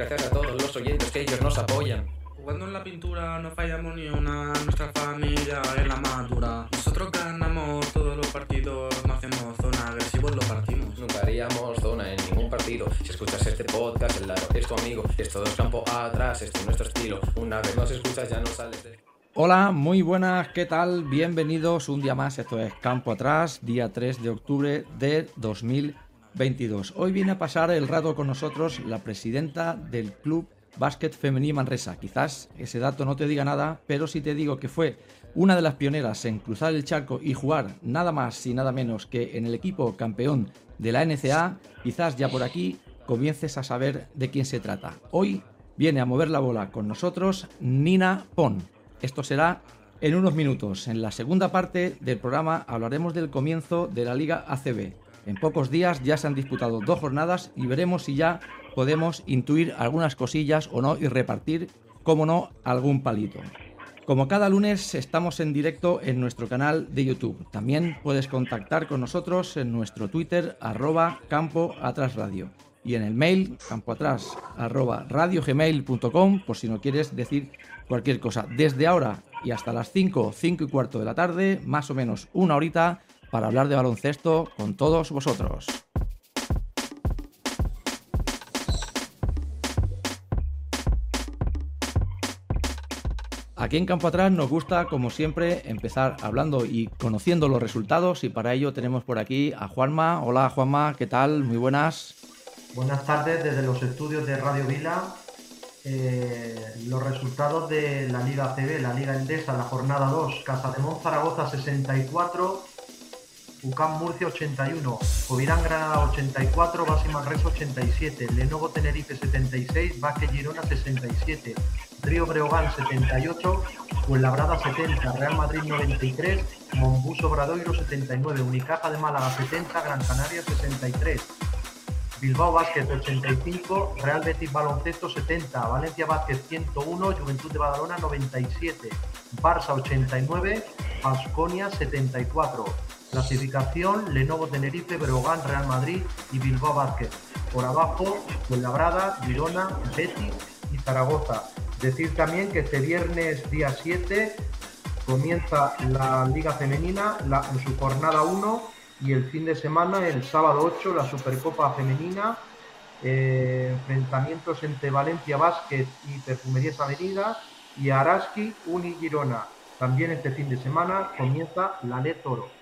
Gracias a todos los oyentes que ellos nos apoyan. Jugando en la pintura no fallamos ni una, nuestra familia es la madura. Nosotros ganamos todos los partidos, no hacemos zona agresivos, lo partimos. Nunca haríamos zona en ningún partido. Si escuchas este podcast, el lado es tu amigo. Es todo el campo atrás, este es nuestro estilo. Una vez nos escuchas, ya no sales de. Hola, muy buenas, ¿qué tal? Bienvenidos un día más, esto es Campo Atrás, día 3 de octubre de 2022. Hoy viene a pasar el rato con nosotros la presidenta del Club Básquet Femení Manresa. Quizás ese dato no te diga nada, pero si te digo que fue una de las pioneras en cruzar el charco y jugar nada más y nada menos que en el equipo campeón de la NCA, quizás ya por aquí comiences a saber de quién se trata. Hoy viene a mover la bola con nosotros Nina Pon. Esto será en unos minutos. En la segunda parte del programa hablaremos del comienzo de la Liga ACB. En pocos días ya se han disputado dos jornadas y veremos si ya podemos intuir algunas cosillas o no y repartir, como no, algún palito. Como cada lunes estamos en directo en nuestro canal de YouTube. También puedes contactar con nosotros en nuestro Twitter arroba campo atrás radio y en el mail campoatrás arroba radiogmail.com por si no quieres decir cualquier cosa. Desde ahora y hasta las 5, 5 y cuarto de la tarde, más o menos una horita para hablar de baloncesto con todos vosotros. Aquí en Campo Atrás nos gusta, como siempre, empezar hablando y conociendo los resultados y para ello tenemos por aquí a Juanma. Hola Juanma, ¿qué tal? Muy buenas. Buenas tardes desde los estudios de Radio Vila. Eh, los resultados de la Liga CB, la Liga Endesa, la jornada 2, Casa de Zaragoza 64, UCAM Murcia 81, Covirán Granada 84, Basi Manresa 87, Lenovo Tenerife 76, Vázquez Girona 67, Río Breogán 78, Fuenlabrada 70, Real Madrid 93, Monbus Obradoiro 79, Unicaja de Málaga 70, Gran Canaria 63. Bilbao Basket 85, Real Betis Baloncesto 70, Valencia Basket 101, Juventud de Badalona 97, Barça 89, Asconia 74. Clasificación Lenovo Tenerife, Breogán, Real Madrid y Bilbao Basket. Por abajo, Fuenlabrada, Girona, Betis y Zaragoza. Decir también que este viernes día 7 comienza la Liga Femenina en su jornada 1 y el fin de semana, el sábado 8, la Supercopa Femenina, eh, enfrentamientos entre Valencia Basket y Perfumerías Avenida y Araski Uni Girona. También este fin de semana comienza la Net Toro.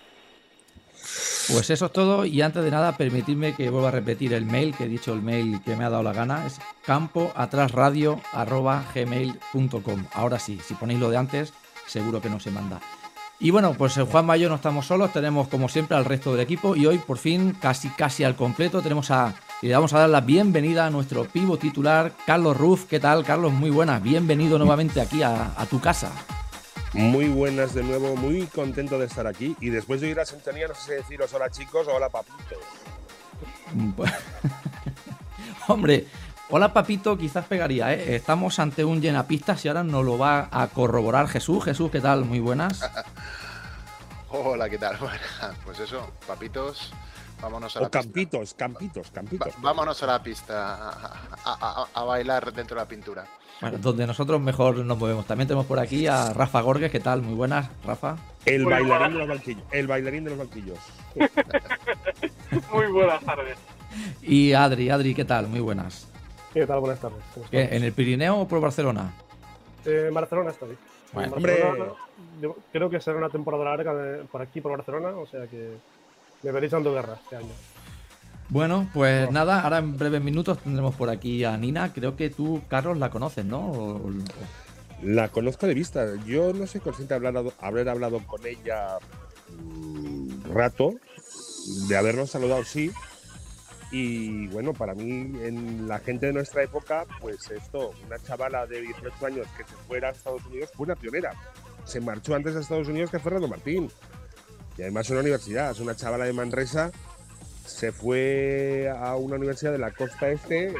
Pues eso es todo y antes de nada permitidme que vuelva a repetir el mail, que he dicho el mail que me ha dado la gana, es campoatrasradio.gmail.com. Ahora sí, si ponéis lo de antes, seguro que no se manda. Y bueno, pues el Juan Mayo no estamos solos, tenemos como siempre al resto del equipo y hoy por fin, casi casi al completo, tenemos a y le vamos a dar la bienvenida a nuestro pivo titular, Carlos Ruf. ¿Qué tal, Carlos? Muy buenas. Bienvenido nuevamente aquí a, tu casa. Muy buenas de nuevo, muy contento de estar aquí. Y después de ir a sintonía, no sé si deciros hola chicos o hola papitos. Pues, hombre, hola papito, quizás pegaría, ¿eh? Estamos ante un llenapistas y ahora nos lo va a corroborar Jesús. Jesús, ¿qué tal? Muy buenas. hola, ¿qué tal? pues eso, papitos, Vámonos a o campitos, campitos, campitos. vámonos a la pista a, bailar dentro de la pintura. Bueno, donde nosotros mejor nos movemos. También tenemos por aquí a Rafa Gorges, ¿qué tal? Muy buenas, Rafa. El bailarín de los banquillos. El bailarín de los banquillos. Muy buenas tardes. Y Adri, Adri, ¿qué tal? Muy buenas. ¿Qué tal? Buenas tardes. ¿En el Pirineo o por Barcelona? Eh, en Barcelona estoy. Bueno, hombre. Creo que será una temporada larga por aquí, por Barcelona, o sea que me veréis dando guerra este año. Bueno, pues nada, ahora en breves minutos tendremos por aquí a Nina. Creo que tú, Carlos, la conoces, ¿no? La conozco de vista. Yo no soy consciente de haber, haber hablado con ella un rato, de habernos saludado, sí. Y bueno, para mí, en la gente de nuestra época, pues esto, una chavala de 18 años que se fuera a Estados Unidos fue una pionera. Se marchó antes a Estados Unidos que Fernando Martín. Y además una universidad, es una chavala de Manresa, se fue a una universidad de la costa este.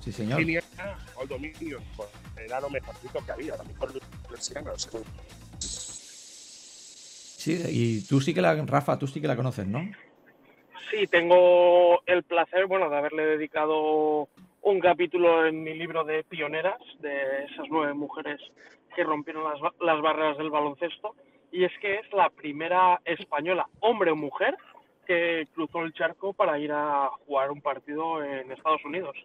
Sí, señor. Al dominio, pues, era lo mejorcito que había, la mejor universidad. No sé. Sí, y tú sí que la, Rafa, tú sí que la conoces, ¿no? sí, tengo el placer, bueno, de haberle dedicado un capítulo en mi libro de pioneras, de esas nueve mujeres que rompieron las, las barreras del baloncesto, y es que es la primera española, hombre o mujer, que cruzó el charco para ir a jugar un partido en Estados Unidos.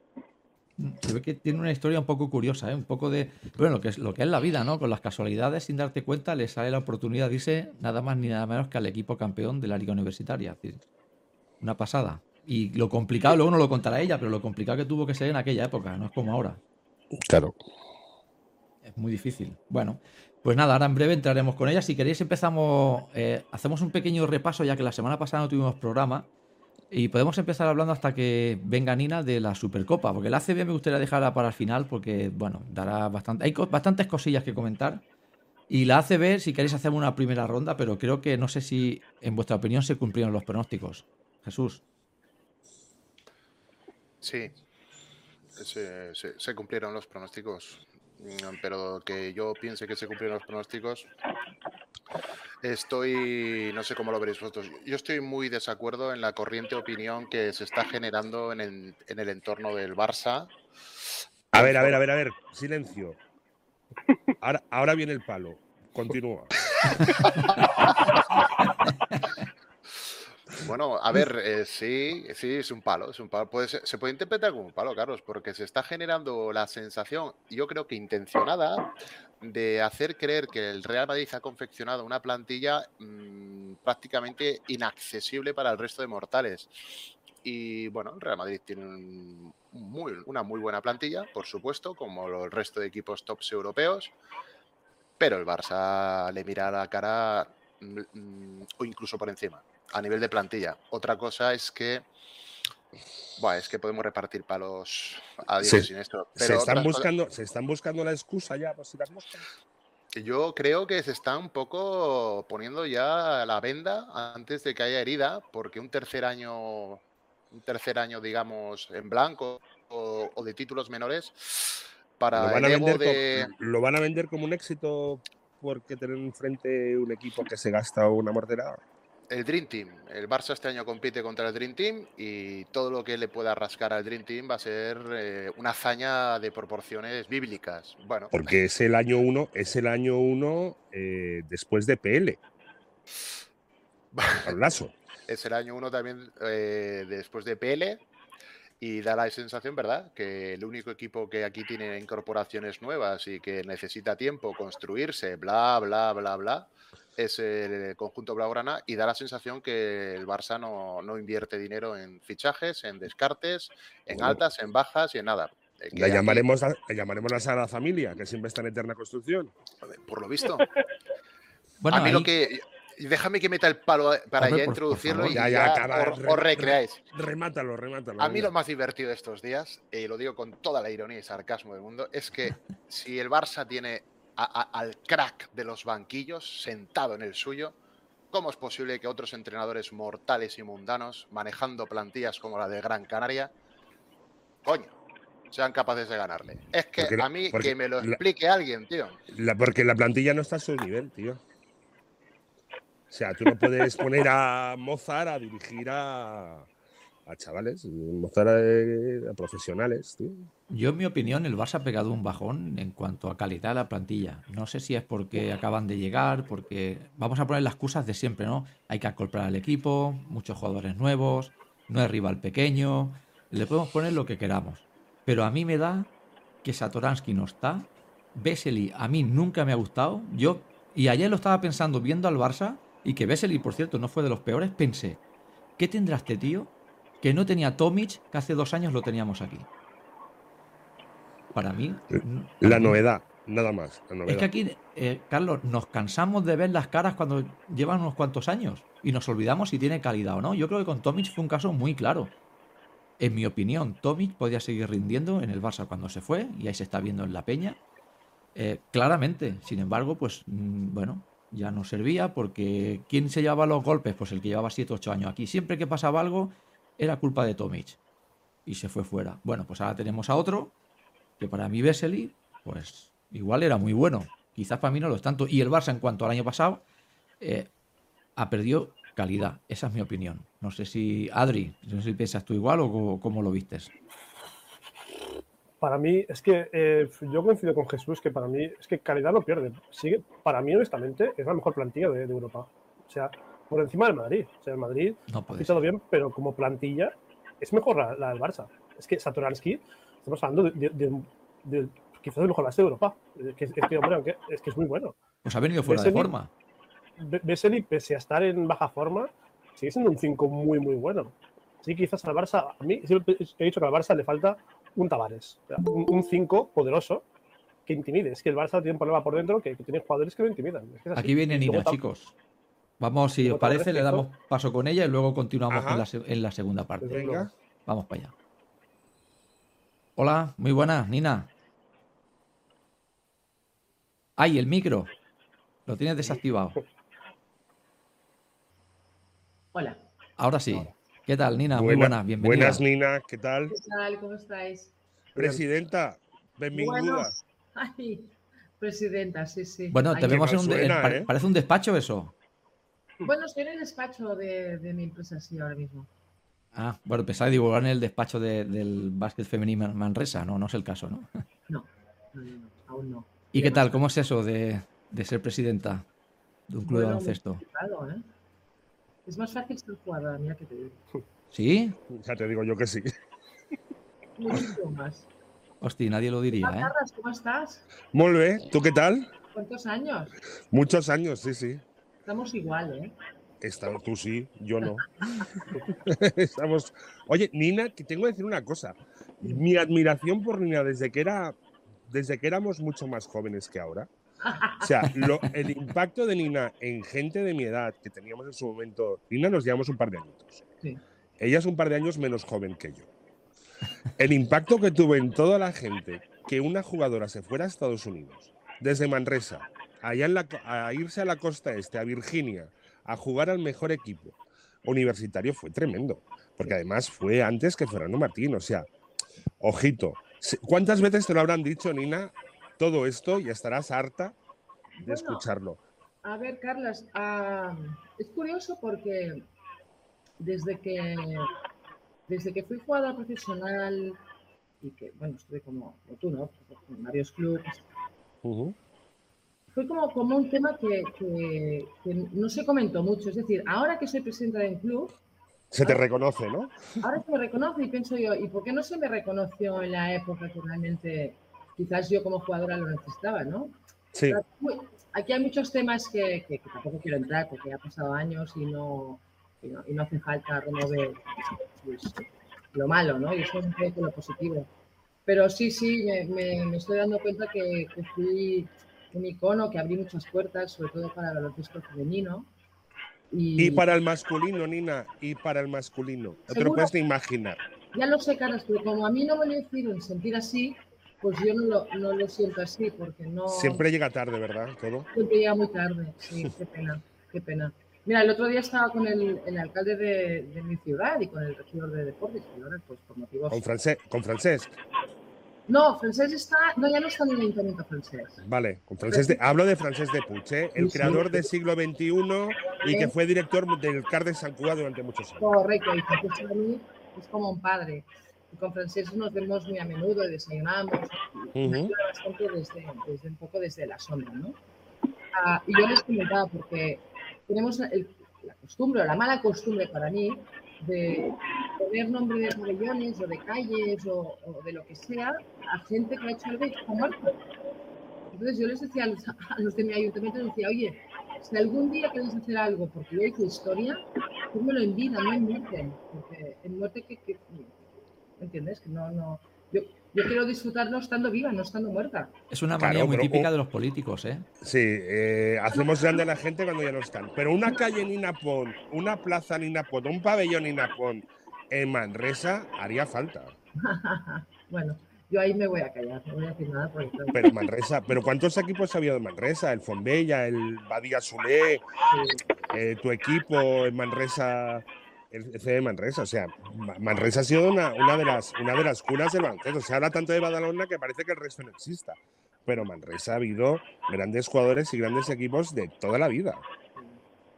Se ve que tiene una historia un poco curiosa, ¿eh? Un poco de. Bueno, lo que es, lo que es la vida, ¿no? Con las casualidades, sin darte cuenta, le sale la oportunidad de irse nada más ni nada menos que al equipo campeón de la Liga Universitaria. Es decir, una pasada. Y lo complicado, luego no lo contará ella, pero lo complicado que tuvo que ser en aquella época, no es como ahora. Claro. Es muy difícil. Bueno, pues nada, ahora en breve entraremos con ella. Si queréis empezamos, eh, hacemos un pequeño repaso, ya que la semana pasada no tuvimos programa. Y podemos empezar hablando hasta que venga Nina de la Supercopa, porque la ACB me gustaría dejarla para el final, porque, bueno, dará bastante, hay bastantes cosillas que comentar. Y la ACB, si queréis, hacemos una primera ronda, pero creo que no sé si, en vuestra opinión, se cumplieron los pronósticos. Jesús. Sí, se, cumplieron los pronósticos, pero que yo piense que se cumplieron los pronósticos, estoy, no sé cómo lo veréis vosotros, yo estoy muy desacuerdo en la corriente opinión que se está generando en el, en el entorno del Barça. A ver, a ver, a ver, a ver. Silencio. Ahora, ahora viene el palo. Continúa. Bueno, a ver, eh, sí, sí, es un palo, es un palo. Puede ser- se puede interpretar como un palo, Carlos, porque se está generando la sensación, yo creo que intencionada, de hacer creer que el Real Madrid ha confeccionado una plantilla mm, prácticamente inaccesible para el resto de mortales. Y bueno, el Real Madrid tiene un muy- una muy buena plantilla, por supuesto, como el resto de equipos tops europeos, pero el Barça le mira a la cara mm, mm, o incluso por encima a nivel de plantilla. Otra cosa es que, es que podemos repartir palos a Se- Dios sin esto. Se están, cosas- buscando, se están buscando la excusa ya por si las moscas. yo creo que se está un poco poniendo ya la venda antes de que haya herida, porque un tercer año, un tercer año, digamos, en blanco o, o de títulos menores, para Lo van, a el ego vender de... como, lo van a vender como un éxito porque tener enfrente un equipo que se gasta una mortera. El Dream Team. El Barça este año compite contra el Dream Team y todo lo que le pueda rascar al Dream Team va a ser eh, una hazaña de proporciones bíblicas. Bueno, Porque es el año uno, es el año uno eh, después de PL. Hablazo. es el año uno también eh, después de PL y da la sensación, ¿verdad?, que el único equipo que aquí tiene incorporaciones nuevas y que necesita tiempo construirse, bla, bla, bla, bla, es el conjunto blaugrana y da la sensación que el Barça no, no invierte dinero en fichajes, en descartes, en Bueno. altas, en bajas y en nada. Eh, que La llamaremos, la, la llamaremos la Sagrada Familia, que siempre está en eterna construcción. por lo visto, Bueno, a mí lo que... Déjame que meta el palo eh, para Hombre, ya por- por introducirlo favor. y Ya, ya, ya, acaba, os- re- os re- recreáis. Remátalo, remátalo. A mí lo más divertido de estos días, y lo digo con toda la ironía y sarcasmo del mundo, es que si el Barça tiene a- a- al crack de los banquillos sentado en el suyo, ¿cómo es posible que otros entrenadores mortales y mundanos, manejando plantillas como la de Gran Canaria, coño, sean capaces de ganarle? Es que a mí que me lo la- explique alguien, tío. La- porque la plantilla no está a su nivel, tío. O sea, tú no puedes poner a Mozart a dirigir a, a chavales, Mozart a, a profesionales, tío. Yo, en mi opinión, el Barça ha pegado un bajón en cuanto a calidad de la plantilla. No sé si es porque acaban de llegar, porque vamos a poner las excusas de siempre, ¿no? Hay que acoplar al equipo, muchos jugadores nuevos, no es rival pequeño, le podemos poner lo que queramos. Pero a mí me da que Satoransky no está, Vesely a mí nunca me ha gustado. Yo, y ayer lo estaba pensando viendo al Barça, y que Vesely, por cierto, no fue de los peores, pensé, ¿qué tendrá este tío que no tenía Tomic, que hace dos años lo teníamos aquí? Para mí. n- La novedad, nada más. La Es que aquí, eh, Carlos, nos cansamos de ver las caras cuando llevan unos cuantos años y nos olvidamos si tiene calidad o no. Yo creo que con Tomic fue un caso muy claro. En mi opinión, Tomic podía seguir rindiendo en el Barça cuando se fue y ahí se está viendo en la peña. Eh, claramente, sin embargo, pues mm, bueno, ya no servía porque ¿quién se llevaba los golpes? Pues el que llevaba 7 8 años aquí. Siempre que pasaba algo era culpa de Tomic y se fue fuera. Bueno, pues ahora tenemos a otro que para mí Vesely, pues igual era muy bueno. Quizás para mí no lo es tanto. Y el Barça, en cuanto al año pasado, eh, ha perdido calidad. Esa es mi opinión. No sé si, Adri, no sé si piensas tú igual o cómo lo vistes. Para mí, es que eh, yo coincido con Jesús que para mí es que calidad no pierde. Sigue, para mí, honestamente, es la mejor plantilla de Europa. O sea, por encima del Madrid. O sea, el Madrid No ha fichado bien, pero como plantilla es mejor la, la del Barça. Es que Satoransky, estamos hablando de, de- de- de- quizás el mejor base de Europa. Es que, es que, hombre, aunque- es que es muy bueno. Pues ha venido fuera de forma. Be- Vesely, pese a estar en baja forma, sigue siendo un 5 muy, muy bueno. Sí, quizás al Barça, a mí siempre he dicho que al Barça le falta un Tavares, un 5 poderoso que intimide. Es que el Barça tiene un problema por dentro que, que tiene jugadores que lo intimidan. Es que. Aquí viene Y chicos. Vamos, si os parece, le damos paso con ella y luego continuamos en la, se- en la segunda parte. Desde Venga. Vamos para allá. Hola, muy buenas, Nina. Ay, el micro. Lo tienes desactivado. Hola, Ahora sí. ¿Qué tal, Nina? muy Buena- buenas, bienvenida. Buenas, Nina, ¿qué tal? ¿qué tal? ¿Cómo estáis? Presidenta, benvinguda. Bueno, ay, presidenta, sí, sí. Bueno, Ay, te vemos en un. suena, ¿eh? Parece un despacho eso. Bueno, estoy en el despacho de, de mi empresa, sí, ahora mismo. Ah, bueno, pensaba divulgar en el despacho de- del básquet femenino Man- Manresa. No, no es el caso, ¿no? No, no, no, no, aún no. ¿Y qué tal? ¿Cómo es eso de, de ser presidenta de un club de baloncesto? ¿eh? Es más fácil ser jugadora, mira que te digo. ¿Sí? Ya te digo yo que sí. Muchísimo más. Hostia, nadie lo diría, ¿eh? ¿cómo estás? Muy bien, ¿tú qué tal? ¿Cuántos años? Muchos años, sí, sí. Estamos igual, ¿eh? Tú sí, yo no. Estamos. Oye, Nina, que tengo que decir una cosa. Mi admiración por Nina desde que era, desde que éramos mucho más jóvenes que ahora. O sea, lo- el impacto de Nina en gente de mi edad que teníamos en su momento. Nina nos llevamos un par de añitos. Sí. Ella es un par de años menos joven que yo. El impacto que tuvo en toda la gente que una jugadora se fuera a Estados Unidos, desde Manresa, allá en la, a irse a la costa este, a Virginia, a jugar al mejor equipo universitario fue tremendo. Porque además fue antes que Fernando Martín. O sea, ojito. ¿Cuántas veces te lo habrán dicho, Nina, todo esto y estarás harta de Bueno, escucharlo? A ver, Carlas, ah, es curioso porque desde que desde que fui jugadora profesional y que, bueno, estuve como, como tú, ¿no? En varios clubes. Fue como, como un tema que, que- que no se comentó mucho. Es decir, ahora que soy presidenta de un club, Se te reconoce, ¿no? ahora se me reconoce y pienso yo, ¿y por qué no se me reconoció en la época que realmente quizás yo como jugadora lo necesitaba, ¿no? Sí. Pero aquí- hay muchos temas que, que- que tampoco quiero entrar porque ha pasado años y no, y no, y no hace falta remover pues, lo malo, ¿no? Y eso es un poco lo positivo. Pero sí, sí, me, me- me estoy dando cuenta que, que fui un icono, que abrí muchas puertas, sobre todo para el baloncesto femenino. Y, Y para el masculino, Nina, y para el masculino. No te lo puedes ni imaginar. ya lo sé, Carlos, pero como a mí no me lo hicieron sentir así, pues yo no lo, no lo siento así, porque no... Siempre llega tarde, ¿verdad? Todo. Siempre llega muy tarde, sí, qué pena, qué pena. Mira, el otro día estaba con el, el alcalde de, de mi ciudad y con el regidor de deportes, y ahora, pues por motivos... Con, francés, con francés. No, francés está, no, ya no está en el ayuntamiento francés. Vale, con francés de, hablo de Francés de Puig, ¿eh? el Sí, sí. creador del siglo XXI y que fue director del CAR de San Cuba durante muchos años. Correcto, y Francés para mí es como un padre. Y con francés nos vemos muy a menudo y desayunamos. Ujú. ayuda bastante desde, desde un poco desde la sombra, ¿no? Ah, y yo les comentaba, porque tenemos el- la costumbre, o la mala costumbre para mí, de poner nombre de pabellones o de calles o, o de lo que sea a gente que ha hecho algo está muerto. Entonces yo les decía a los, de mi ayuntamiento, decía, oye, si algún día queréis hacer algo porque yo hice historia, házmelo en vida, no en muerte. Porque en muerte que, que- ¿me entiendes? Que no, no. Yo, yo quiero disfrutarlo estando viva, no estando muerta. Es una Claro, manía muy pero típica de los políticos, ¿eh? Sí, eh, hacemos grande a la gente cuando ya no están. Pero una calle Nina Pont, una plaza Nina Pont, un pabellón Nina Pont en Manresa haría falta. bueno, yo ahí me voy a callar, no voy a decir nada porque claro, Pero Manresa, pero ¿cuántos equipos había de Manresa? El Fonbella, el Badía Sulé, eh, tu equipo en Manresa, el FC de Manresa. O sea, Ma- Manresa ha sido una, una de las una de las cunas del baloncesto. Se habla tanto de Badalona que parece que el resto no exista. Pero Manresa ha habido grandes jugadores y grandes equipos de toda la vida.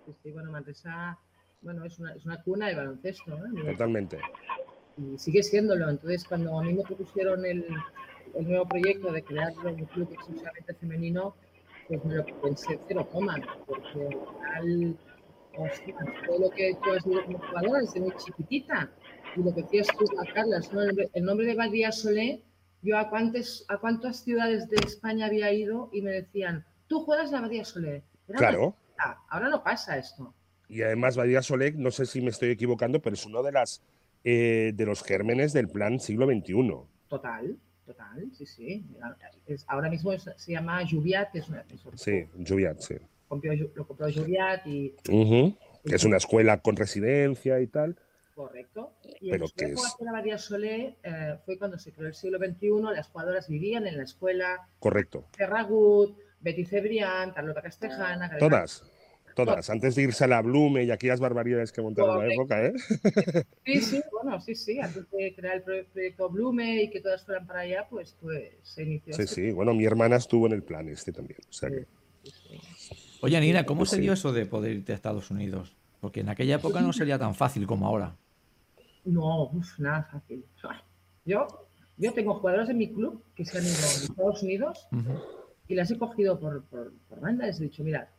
sí, sí, bueno, Manresa bueno, es una, es una cuna del baloncesto, ¿no? Totalmente. Y sigue siéndolo. Entonces, cuando a mí me propusieron el, el nuevo proyecto de crear un club exclusivamente femenino, pues me lo pensé cero coma, porque al final, ostras, todo lo que tú has vivido como jugadora desde muy chiquitita, y lo que decías tú, Carlas, ¿no? el, nombre, de Badía Solé, yo a, cuántas, a cuántas ciudades de España había ido y me decían, tú juegas la Badía Solé. Era Claro. Ahora no pasa esto. Y además, Badía Solek, no sé si me estoy equivocando, pero es uno de las eh, de los gérmenes del plan siglo XXI. Total, total, sí, sí. Es- ahora mismo es- se llama Juviat, es una es- Sí, Juliat, sí. Compró lo compró Juviat y Ujú. Que es una escuela con residencia y tal. correcto. Y Pero que la es- de María Solé eh, fue cuando se creó el siglo XXI, las jugadoras vivían en la escuela, Correcto. Ferragut, Betty Cebrián, Carlota Castejana, Gabriela- Todas. Todas. Antes de irse a la Blume y aquellas barbaridades que montaron en la Correcto. época, ¿eh? Sí, sí, bueno, sí, sí, antes de crear el pro- proyecto Blume y que todas fueran para allá, pues, pues se inició. Sí, este- sí. Bueno, mi hermana estuvo en el plan este también. O sea que- sí, sí. Oye, Nina, ¿cómo Pues se sí. dio eso de poder irte a Estados Unidos? Porque en aquella época no sería tan fácil como ahora. No, nada fácil. Yo, yo tengo jugadores en mi club que se han ido a Estados Unidos y las he cogido por, por, por banda. Les he dicho, mira,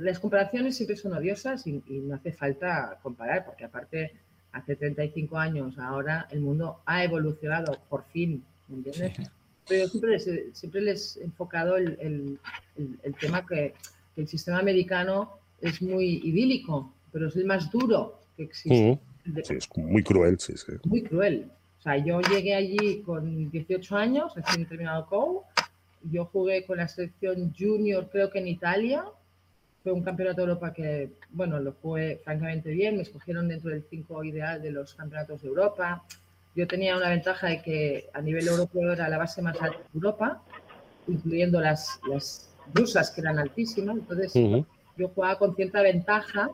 las comparaciones siempre son odiosas y, y no hace falta comparar, porque aparte, hace 35 años, ahora el mundo ha evolucionado, por fin, ¿me entiendes? Sí. Pero siempre les, siempre les he enfocado el, el- el- el tema que, que el sistema americano es muy idílico, pero es el más duro que existe. Sí, es muy cruel, sí, sí. muy cruel. O sea, yo llegué allí con 18 años, recién terminado COU. Yo jugué con la selección junior, creo que en Italia. Fue un campeonato de Europa que, bueno, lo jugué francamente bien. Me escogieron dentro del 5 ideal de los campeonatos de Europa. Yo tenía una ventaja de que a nivel europeo era la base más alta de Europa, incluyendo las, las rusas, que eran altísimas. Entonces, yo jugaba con cierta ventaja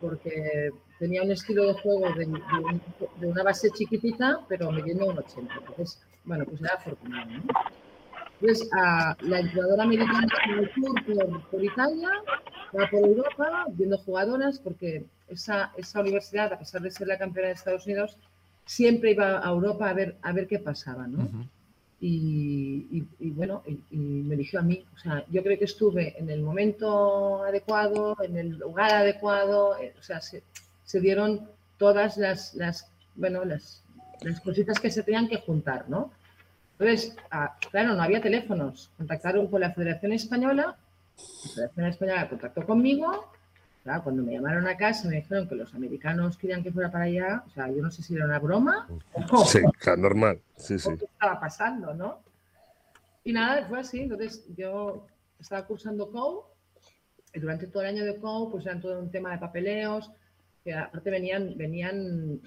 porque tenía un estilo de juego de, de un- de una base chiquitita, pero midiendo un 80. Entonces, bueno, pues era afortunado. ¿no? Entonces, a la entrenadora americana en el tour por, por Italia, va por Europa, viendo jugadoras, porque esa, esa universidad, a pesar de ser la campeona de Estados Unidos, siempre iba a Europa a ver, a ver qué pasaba, ¿no? Y, y- y bueno, y, y me eligió a mí. O sea, yo creo que estuve en el momento adecuado, en el lugar adecuado, eh, o sea, se, se dieron todas las, las, bueno, las, las cositas que se tenían que juntar, ¿no? Entonces, ah, claro, no había teléfonos. Contactaron con la Federación Española, la Federación Española contactó conmigo. Claro, cuando me llamaron a casa me dijeron que los americanos querían que fuera para allá. O sea, yo no sé si era una broma o, Sí, claro, normal. Sí, sí. qué estaba pasando, ¿no? Y nada, fue así. Entonces yo estaba cursando COU y durante todo el año de COU pues eran todo un tema de papeleos, que aparte venían, venían,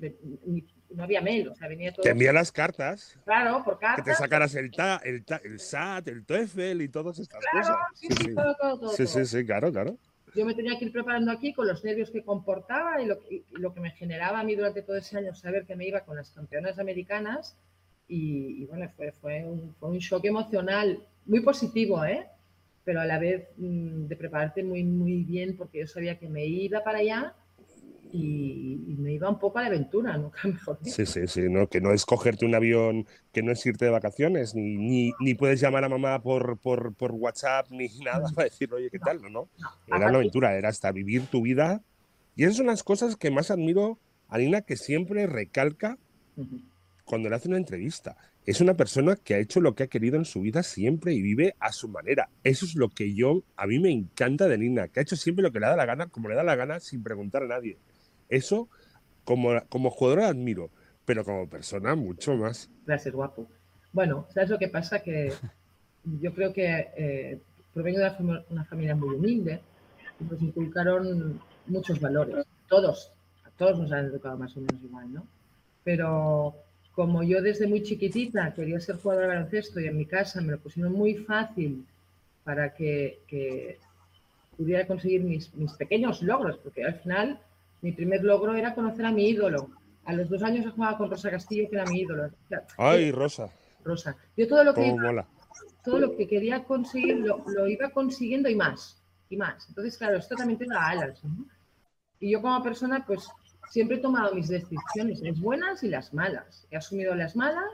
no había mail, o sea, venía todo, Te envía las cartas, claro, por que carta. te sacaras el, ta, el, ta- el SAT, el TOEFL y todas estas Claro, cosas. sí, sí, todo, todo, todo, sí, sí, sí, claro, claro. Yo me tenía que ir preparando aquí con los nervios que comportaba y lo, y lo que me generaba a mí durante todo ese año saber que me iba con las campeonas americanas. Y, bueno, fue, fue, un, fue un shock emocional muy positivo, ¿eh? Pero a la vez mm, de prepararte muy, muy bien porque yo sabía que me iba para allá y, y me iba un poco a la aventura, nunca mejor. Sí, sí, sí, ¿no? Que no es cogerte un avión, que no es irte de vacaciones, ni, ni, ni puedes llamar a mamá por, por, por WhatsApp, ni nada para decir, oye, ¿qué tal? No, no. Era una aventura, era hasta vivir tu vida. Y esas son las cosas que más admiro a Nina, que siempre recalca cuando le hace una entrevista. Es una persona que ha hecho lo que ha querido en su vida siempre y vive a su manera. Eso es lo que yo, a mí me encanta de Nina, que ha hecho siempre lo que le da la gana, como le da la gana, sin preguntar a nadie. Eso, como, como jugadora, admiro, pero como persona, mucho más. Gracias, guapo. Bueno, ¿sabes lo que pasa? Que yo creo que eh, provengo de una familia muy humilde y nos inculcaron muchos valores. Todos, a todos nos han educado más o menos igual, ¿no? Pero como yo desde muy chiquitita quería ser jugadora de baloncesto y en mi casa me lo pusieron muy fácil para que, que pudiera conseguir mis, mis pequeños logros, porque al final mi primer logro era conocer a mi ídolo. A los dos años he jugado con Rosa Castillo, que era mi ídolo. Ay, Rosa, Rosa. Yo todo lo que, iba- mola. todo lo que quería conseguir lo, lo iba consiguiendo y más, y más. Entonces, claro, esto también te da alas, ¿no? y yo como persona, pues siempre he tomado mis decisiones, las buenas y las malas. He asumido las malas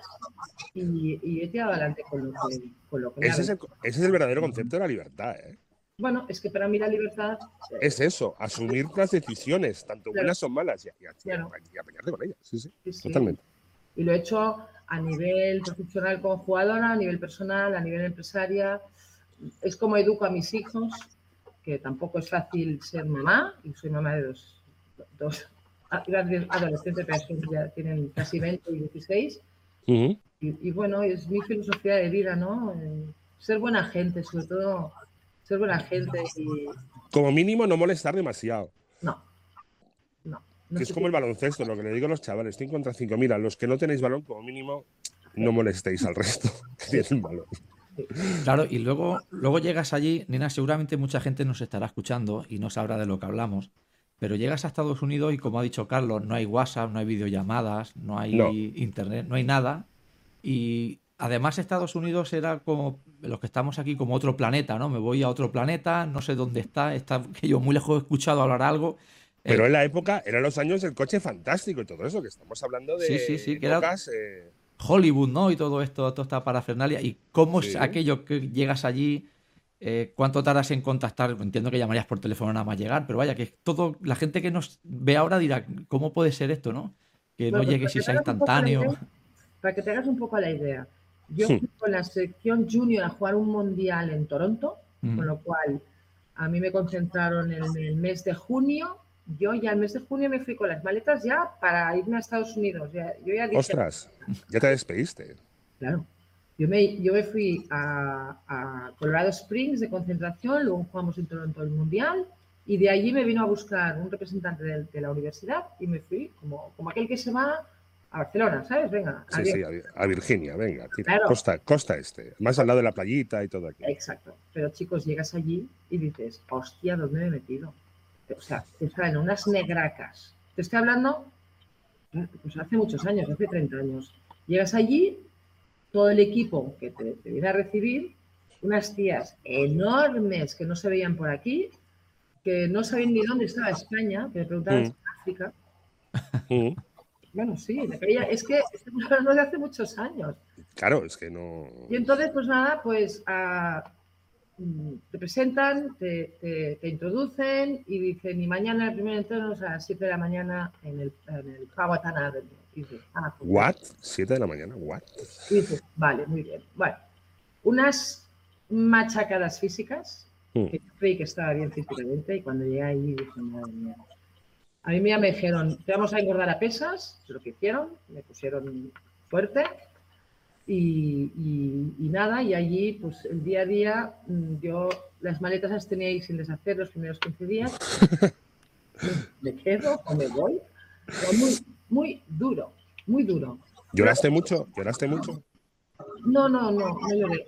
y, y he tirado adelante con lo que, con lo que me ha Ese es, el, ese es el verdadero concepto de la libertad. ¿eh? Bueno, es que para mí la libertad. eh, Es eso, asumir las decisiones, tanto Claro. buenas o malas, y, y, Claro. y apañarte con ellas. Sí, sí, sí, totalmente. Y lo he hecho a nivel profesional como jugadora, a nivel personal, a nivel empresaria. Es como educo a mis hijos, que tampoco es fácil ser mamá, y soy mamá de dos, dos adolescentes, pero ya tienen casi 20 y 16. Ujú. Y, y bueno, es mi filosofía de vida, ¿no? Eh, ser buena gente, sobre todo ser buena gente y Como mínimo, no molestar demasiado. no, no. no que es como el baloncesto, lo que le digo a los chavales, 5 contra 5. Mira, los que no tenéis balón, como mínimo, no molestéis al resto que tienen balón. Claro, y luego, luego llegas allí, Nina, seguramente mucha gente nos estará escuchando y no sabrá de lo que hablamos, pero llegas a Estados Unidos y como ha dicho Carlos, no hay WhatsApp, no hay videollamadas, no hay No. internet, no hay nada. Y además Estados Unidos era como los que estamos aquí como otro planeta, ¿no? Me voy a otro planeta, no sé dónde está, está que yo muy lejos he escuchado hablar algo. Eh, Pero en la época, eran los años del coche fantástico y todo eso, que estamos hablando de Sí, sí, sí, que era- eh, Hollywood, ¿no? Y todo esto, toda esta parafernalia. ¿Y cómo es aquello que llegas allí? eh, ¿Cuánto tardas en contactar? Entiendo que llamarías por teléfono nada más llegar, pero vaya, que es todo, la gente que nos ve ahora dirá, ¿cómo puede ser esto, no? Que no Bueno, pues llegue para si que sea instantáneo. idea- Para que te hagas un poco la idea, yo Sí. fui con la selección junior a jugar un mundial en Toronto, Mm. con lo cual a mí me concentraron en el mes de junio. Yo ya el mes de junio me fui con las maletas ya para irme a Estados Unidos. Ya- yo ya dije, ostras, ya te despediste. Claro. Yo me, yo me fui a, a Colorado Springs de concentración, luego jugamos en Toronto el Mundial y de allí me vino a buscar un representante de, de la universidad y me fui como, como aquel que se va a Barcelona, ¿sabes? Venga, Sí, sí, a, Virginia, venga, tira, Claro. costa, costa este, más al lado de la playita y todo aquí. Exacto. Pero chicos, llegas allí y dices, hostia, ¿dónde me he metido? O sea, te salen unas negracas. Te estoy hablando, pues hace muchos años, hace 30 años. Llegas allí, todo el equipo que te, te viene a recibir, unas tías enormes que no se veían por aquí, que no sabían ni dónde estaba España, que me preguntaban Mm. si era África. Mm, Bueno, sí, es que estamos hablando de hace muchos años. Claro, es que no. Y entonces, pues nada, pues ah, mm, te presentan, te, te- te introducen y dicen, y mañana el primer entreno es a las 7 de la mañana en el, en el Powhatan Avenue. Y dices, ah, pues, ¿What? ¿Siete de la mañana? ¿What? y dices, vale, muy bien. Bueno, unas machacadas físicas, Mm. que yo creí que estaba bien físicamente, y cuando llegué ahí dije, madre mía. A mí me dijeron, te vamos a engordar a pesas, es lo que hicieron, me pusieron fuerte, y, y- y nada, y allí, pues el día a día, mm, yo las maletas las tenía ahí sin deshacer los primeros 15 días. ¿Me quedo o me voy? Fue muy, muy duro, muy duro. ¿Lloraste mucho? ¿Lloraste mucho? No, no, no, no lloré.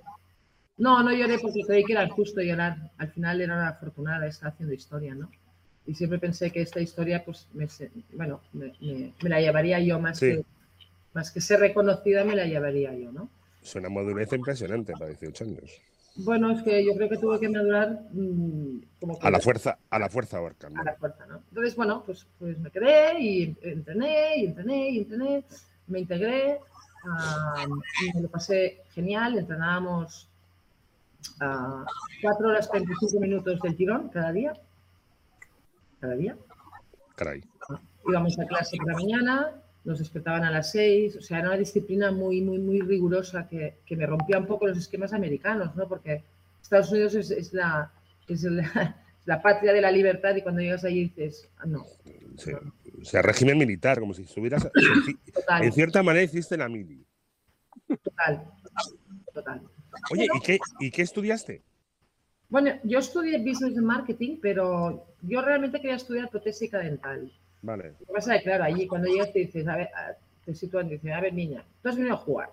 No, no lloré porque creí que era justo llorar. Al final era una afortunada, estaba haciendo historia, ¿no? Y siempre pensé que esta historia, pues, me, bueno, me, me- me la llevaría yo más, Sí. que, más que ser reconocida, me la llevaría yo, ¿no? Suena madurez impresionante para 18 años. Bueno, es que yo creo que tuve que madurar mm, como que A la fuerza, a la fuerza, Orcan. a la fuerza, ¿no? Entonces, bueno, pues, pues me quedé y entrené y entrené y entrené, me integré y me lo pasé genial. Entrenábamos a 4 horas 35 minutos del tirón cada día. Cada día. Caray. Íbamos a clase por la mañana, nos despertaban a las 6, o sea, era una disciplina muy, muy, muy rigurosa que, que me rompía un poco los esquemas americanos, ¿no? Porque Estados Unidos es, es la, es la, la patria de la libertad y cuando llegas allí dices, ah, no, Sí. O sea, régimen militar, como si estuvieras. total, En cierta manera hiciste la mili. total, total. Oye, ¿y qué, ¿y qué estudiaste? Bueno, yo estudié Business and Marketing, pero yo realmente quería estudiar protésica dental. Vale. Lo que pasa es que, claro, allí cuando llegas te dices, a ver, te sitúan y dicen, a ver, niña, tú has venido a jugar.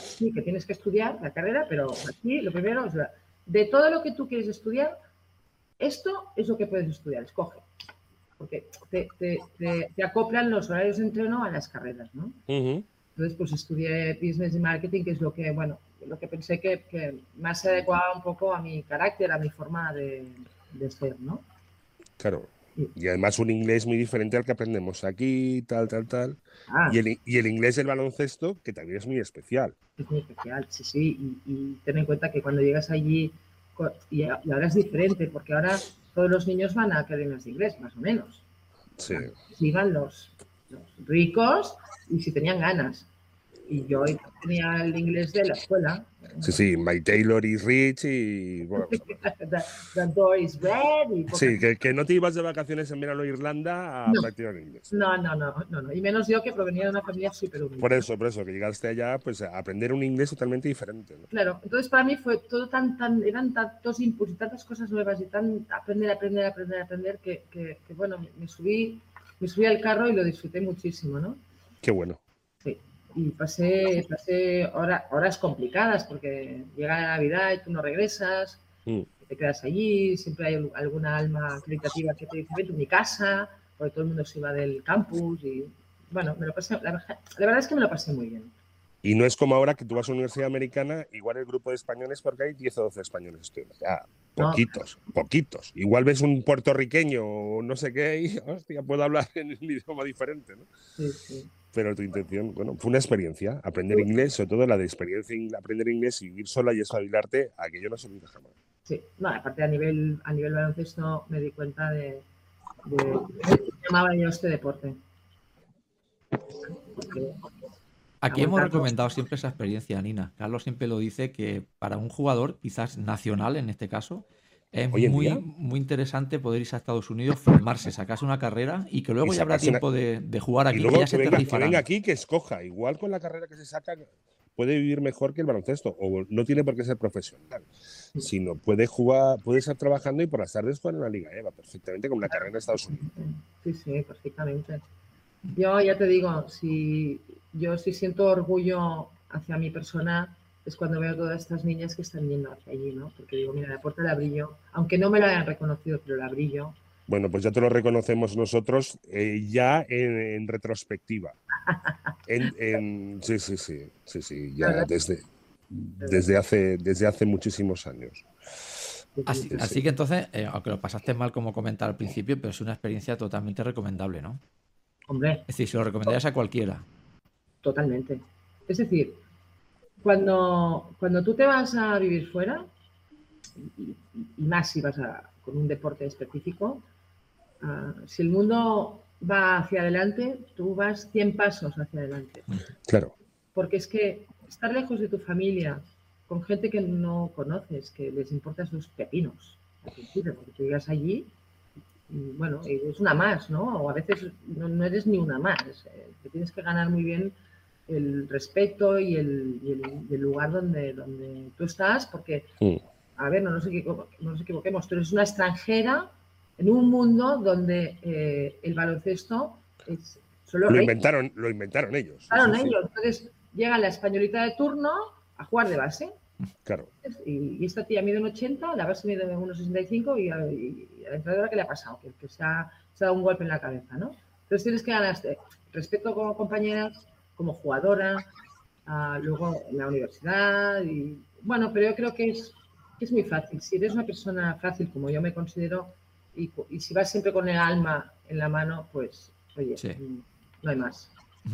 Sí, que tienes que estudiar la carrera, pero aquí lo primero es, de todo lo que tú quieres estudiar, esto es lo que puedes estudiar, escoge. Porque te, te- te- te acoplan los horarios de entreno a las carreras, ¿no? Entonces, pues estudié Business y Marketing, que es lo que, bueno, lo que pensé que, que más se adecuaba un poco a mi carácter, a mi forma de, de ser, ¿no? Claro. Y además un inglés muy diferente al que aprendemos aquí, tal, tal, tal. Ah, Y, el, y el inglés del baloncesto, que también es muy especial. es muy especial, sí, sí. Y, y ten en cuenta que cuando llegas allí, y, ahora es diferente, porque ahora todos los niños van a academias de inglés, más o menos. Sí. Iban los, los ricos y si tenían ganas. Y yo tenía el inglés de la escuela. Sí, sí, My Taylor is rich y bueno, pues, The, door is red. Y sí, que, que no te ibas de vacaciones en verano a Irlanda a No. practicar inglés. No, no, no, no, no. Y menos yo que provenía de una familia súper humilde. Por eso, por eso, que llegaste allá pues a aprender un inglés totalmente diferente. ¿no? Claro, entonces para mí fue todo tan, tan, eran tantos inputs y tantas cosas nuevas y tan aprender, aprender, aprender, aprender que, que, que, bueno, me subí, me subí al carro y lo disfruté muchísimo, ¿no? Qué bueno. Y pasé, pasé hora- horas complicadas porque llega la Navidad y tú no regresas, Mm. te quedas allí, siempre hay al- alguna alma caritativa que te dice, vete a mi casa, porque todo el mundo se iba del campus y bueno, me lo pasé, la, verdad- la verdad es que me lo pasé muy bien. Y no es como ahora que tú vas a una universidad americana, igual el grupo de españoles, porque hay 10 o 12 españoles estudiando. Ya, No. poquitos, poquitos. Igual ves un puertorriqueño o no sé qué y, hostia, puedo hablar en un idioma diferente, ¿no? Sí, sí. Pero tu intención, bueno, fue una experiencia, aprender inglés, sobre todo la de experiencia en aprender inglés y vivir sola y espabilarte, aquello no se olvida jamás. Sí, no, aparte a nivel, a nivel baloncesto me di cuenta de, de, de llamaba yo este deporte. Porque, Aquí hemos recomendado siempre esa experiencia, Nina. Carlos siempre lo dice que para un jugador, quizás nacional en este caso, es muy, muy interesante poder irse a Estados Unidos, formarse, sacarse una carrera y que luego Y ya habrá una- tiempo de, de jugar aquí, y que luego ya que se que venga aquí, que escoja. Igual con la carrera que se saca, puede vivir mejor que el baloncesto. O no tiene por qué ser profesional, sino puede jugar, puede estar trabajando y por las tardes jugar en la Liga EVA perfectamente con una carrera en Estados Unidos. Sí, sí, perfectamente. Yo ya te digo, si yo sí siento orgullo hacia mi persona es cuando veo todas estas niñas que están yendo hacia allí, ¿no? Porque digo, mira, la puerta la brillo, aunque no me la hayan reconocido, pero la brillo. Bueno, pues ya te lo reconocemos nosotros eh, ya en, en retrospectiva. En, en- sí, sí, sí, sí, sí, ya desde, desde, hace, desde hace muchísimos años. Así, Sí, así sí. que entonces, eh, aunque lo pasaste mal como comentar al principio, pero es una experiencia totalmente recomendable, ¿no? Hombre, Es decir, se lo recomendarías a cualquiera. Totalmente. Es decir, cuando, cuando tú te vas a vivir fuera, y, y más si vas a, con un deporte específico, ah, si el mundo va hacia adelante, tú vas 100 pasos hacia adelante. Claro. Porque es que estar lejos de tu familia, con gente que no conoces, que les importan sus pepinos, porque tú llegas allí, y bueno, es una más, ¿no? O a veces no, no eres ni una más, eh, te tienes que ganar muy bien el respeto y el, y el- y el lugar donde, donde tú estás, porque, Mm. a ver, no nos, no nos equivoquemos, tú eres una extranjera en un mundo donde eh, el baloncesto es solo Lo inventaron, lo inventaron ellos. Claro, Sí, sí, ellos. Entonces llega la españolita de turno a jugar de base. Claro. Y, y esta tía mide un 80, la base mide un 65 y, a- y a la entrenadora, ¿qué le ha pasado? Que, que se, ha, se ha dado un golpe en la cabeza, ¿no? Entonces tienes que ganar este respeto como compañeras, como jugadora, ah, luego en la universidad. Y, bueno, pero yo creo que es, que es muy fácil. Si eres una persona fácil, como yo me considero, y, y si vas siempre con el alma en la mano, pues, oye, Sí. mm, no hay más.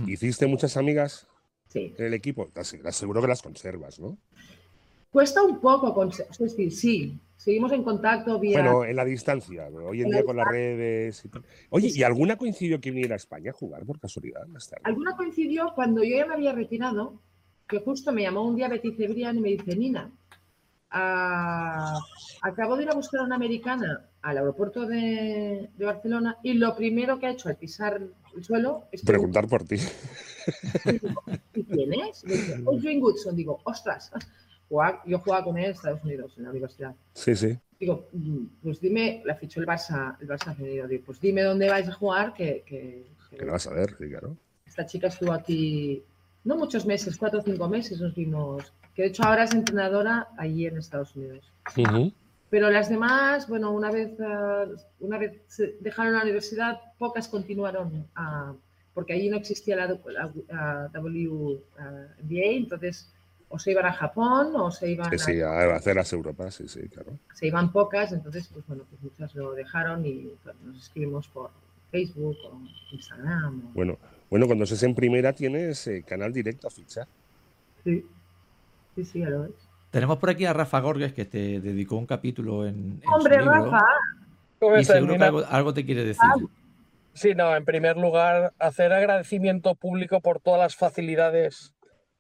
¿Hiciste muchas amigas Sí. en el equipo? Te aseguro- Seguro que las conservas, ¿no? Cuesta un poco, es decir, sí, seguimos en contacto vía... Bueno, en la distancia, hoy en En la día con las redes y tal. Oye, ¿y alguna coincidió que viniera a España a jugar por casualidad más tarde? Alguna coincidió cuando yo ya me había retirado, que justo me llamó un día Betty Cebrián y me dice, Nina, ah, acabo de ir a buscar a una americana al aeropuerto de, de Barcelona y lo primero que ha hecho al pisar el suelo es Preguntar por ti. ¿Y quién es? Dice, Goodson. Digo, ostras, jugaba- yo jugaba con él en Estados Unidos, en la universidad. Sí, sí. Digo, "Mm, pues dime, la fichó el Barça, el Barça femenino. Digo, pues dime dónde vais a jugar, que, que- que Que lo vas a ver, sí, claro. esta chica estuvo aquí, no muchos meses, cuatro o cinco meses nos vimos, que de hecho ahora es entrenadora allí en Estados Unidos. Pero las demás, bueno, una vez, ah, una vez se dejaron la universidad, pocas continuaron, ah, porque allí no existía la, la- la WNBA, entonces o se iban a Japón o se iban Sí, sí, a, a hacer las Europas, sí, sí, claro. se iban pocas, entonces pues bueno, pues muchas lo dejaron y bueno, nos escribimos por Facebook o Instagram. o- Bueno, bueno, cuando estés en primera tienes eh, canal directo a fichar. Sí, sí, sí, ya lo ves. Tenemos por aquí a Rafa Gorges que te dedicó un capítulo en, en su libro, Rafa, ¿Cómo y estás, seguro que algo, algo te quiere decir. Sí, no, en primer lugar, hacer agradecimiento público por todas las facilidades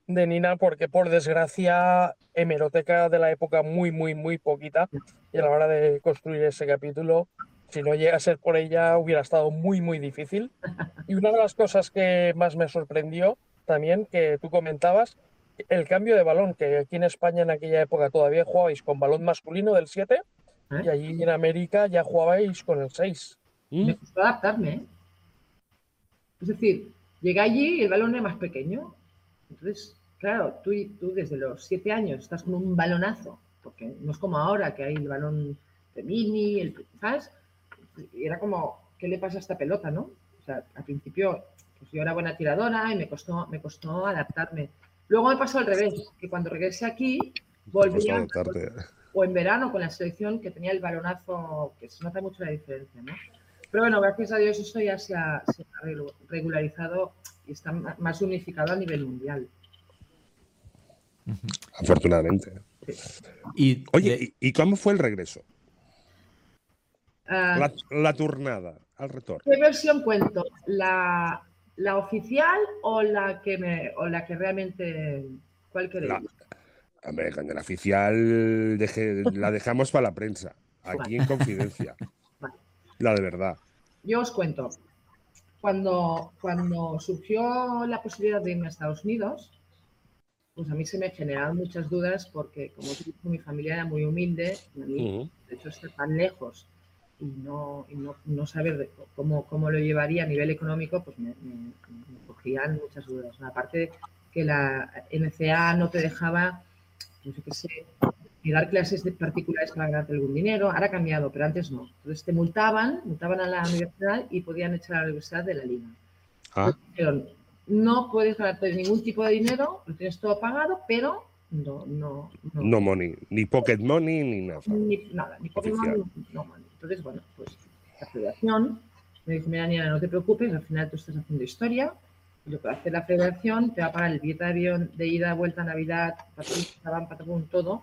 de Nina, porque por desgracia, hemeroteca de la época muy, muy, muy poquita, y a la hora de construir ese capítulo, si no llega a ser por ella, hubiera estado muy, muy difícil. Y una de las cosas que más me sorprendió también, que tú comentabas, el cambio de balón, que aquí en España en aquella época todavía jugabais con balón masculino del 7, y allí en América ya jugabais con el 6. me costó adaptarme. ¿eh? Es decir, llegué allí y el balón era más pequeño. Entonces, claro, tú, y- tú desde los siete años estás con un balonazo, porque no es como ahora que hay el balón de mini, el, ¿sabes? Y era como, ¿qué le pasa a esta pelota, no? O sea, al principio, pues yo era buena tiradora y me costó, me costó adaptarme. Luego me pasó al revés, que cuando regresé aquí, volví a, o en verano con la selección que tenía el balonazo, que se nota mucho la diferencia, ¿no? Pero bueno, gracias a Dios eso ya se ha, se ha regu- regularizado y está más unificado a nivel mundial. Afortunadamente. Y Oye, ¿y, y cómo fue el regreso? Ah, La, la turnada, al retorno. ¿Qué versión cuento? ¿La, la oficial o la que me o la que realmente cuál queréis? La- Hombre, el oficial deje- la dejamos para la prensa, aquí en confidencia. La de verdad. Yo os cuento. Cuando, cuando surgió la posibilidad de irme a Estados Unidos, pues a mí se me generaron muchas dudas porque, como os digo, mi familia era muy humilde, y a mí, de hecho, estar tan lejos y no, y no, no saber de cómo, cómo lo llevaría a nivel económico, pues me, me- me cogían muchas dudas. ¿no? Aparte que la NCA no te dejaba, pues yo qué sé, ni dar clases de particulares para ganarte algún dinero. Ahora ha cambiado, pero antes no. Entonces te multaban, multaban a la universidad y podían echar a la universidad de la liga. Ah, no puedes ganarte ningún tipo de dinero, lo tienes todo pagado, pero no, no, no, no money, ni pocket money, ni nada. ni nada, ni Pokémon, Oficial. no money. Entonces, bueno, pues la federación me dice, mira, Niana, no te preocupes, al final tú estás haciendo historia, y lo que va a hacer la federación te va a pagar el billete de avión de ida, vuelta, Navidad, patapum, todo,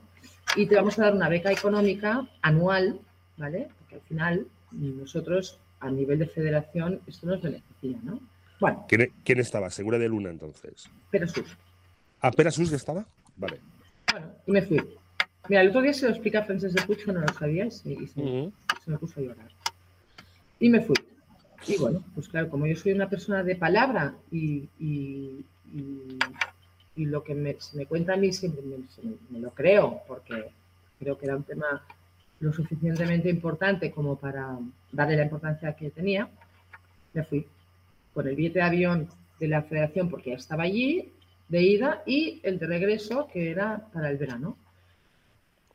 y te vamos a dar una beca económica anual, ¿vale? Porque al final nosotros, a nivel de federación, esto nos beneficia, ¿no? Bueno, ¿Quién, quién estaba? ¿Segura de Luna entonces? pero sus. ¿Ah, Perasus ya estaba? Vale. Bueno, y me fui. Mira, el otro día se lo explica a Francesc de Puig, que no lo sabía, y se, y se- Ujú. se me puso a llorar. Y me fui. Y bueno, pues claro, como yo soy una persona de palabra y, y- y- y lo que me, se me cuenta a mí siempre me, me- lo creo, porque creo que era un tema lo suficientemente importante como para darle la importancia que tenía, me fui con el billete de avión de la federación porque ya estaba allí, de ida, y el de regreso, que era para el verano.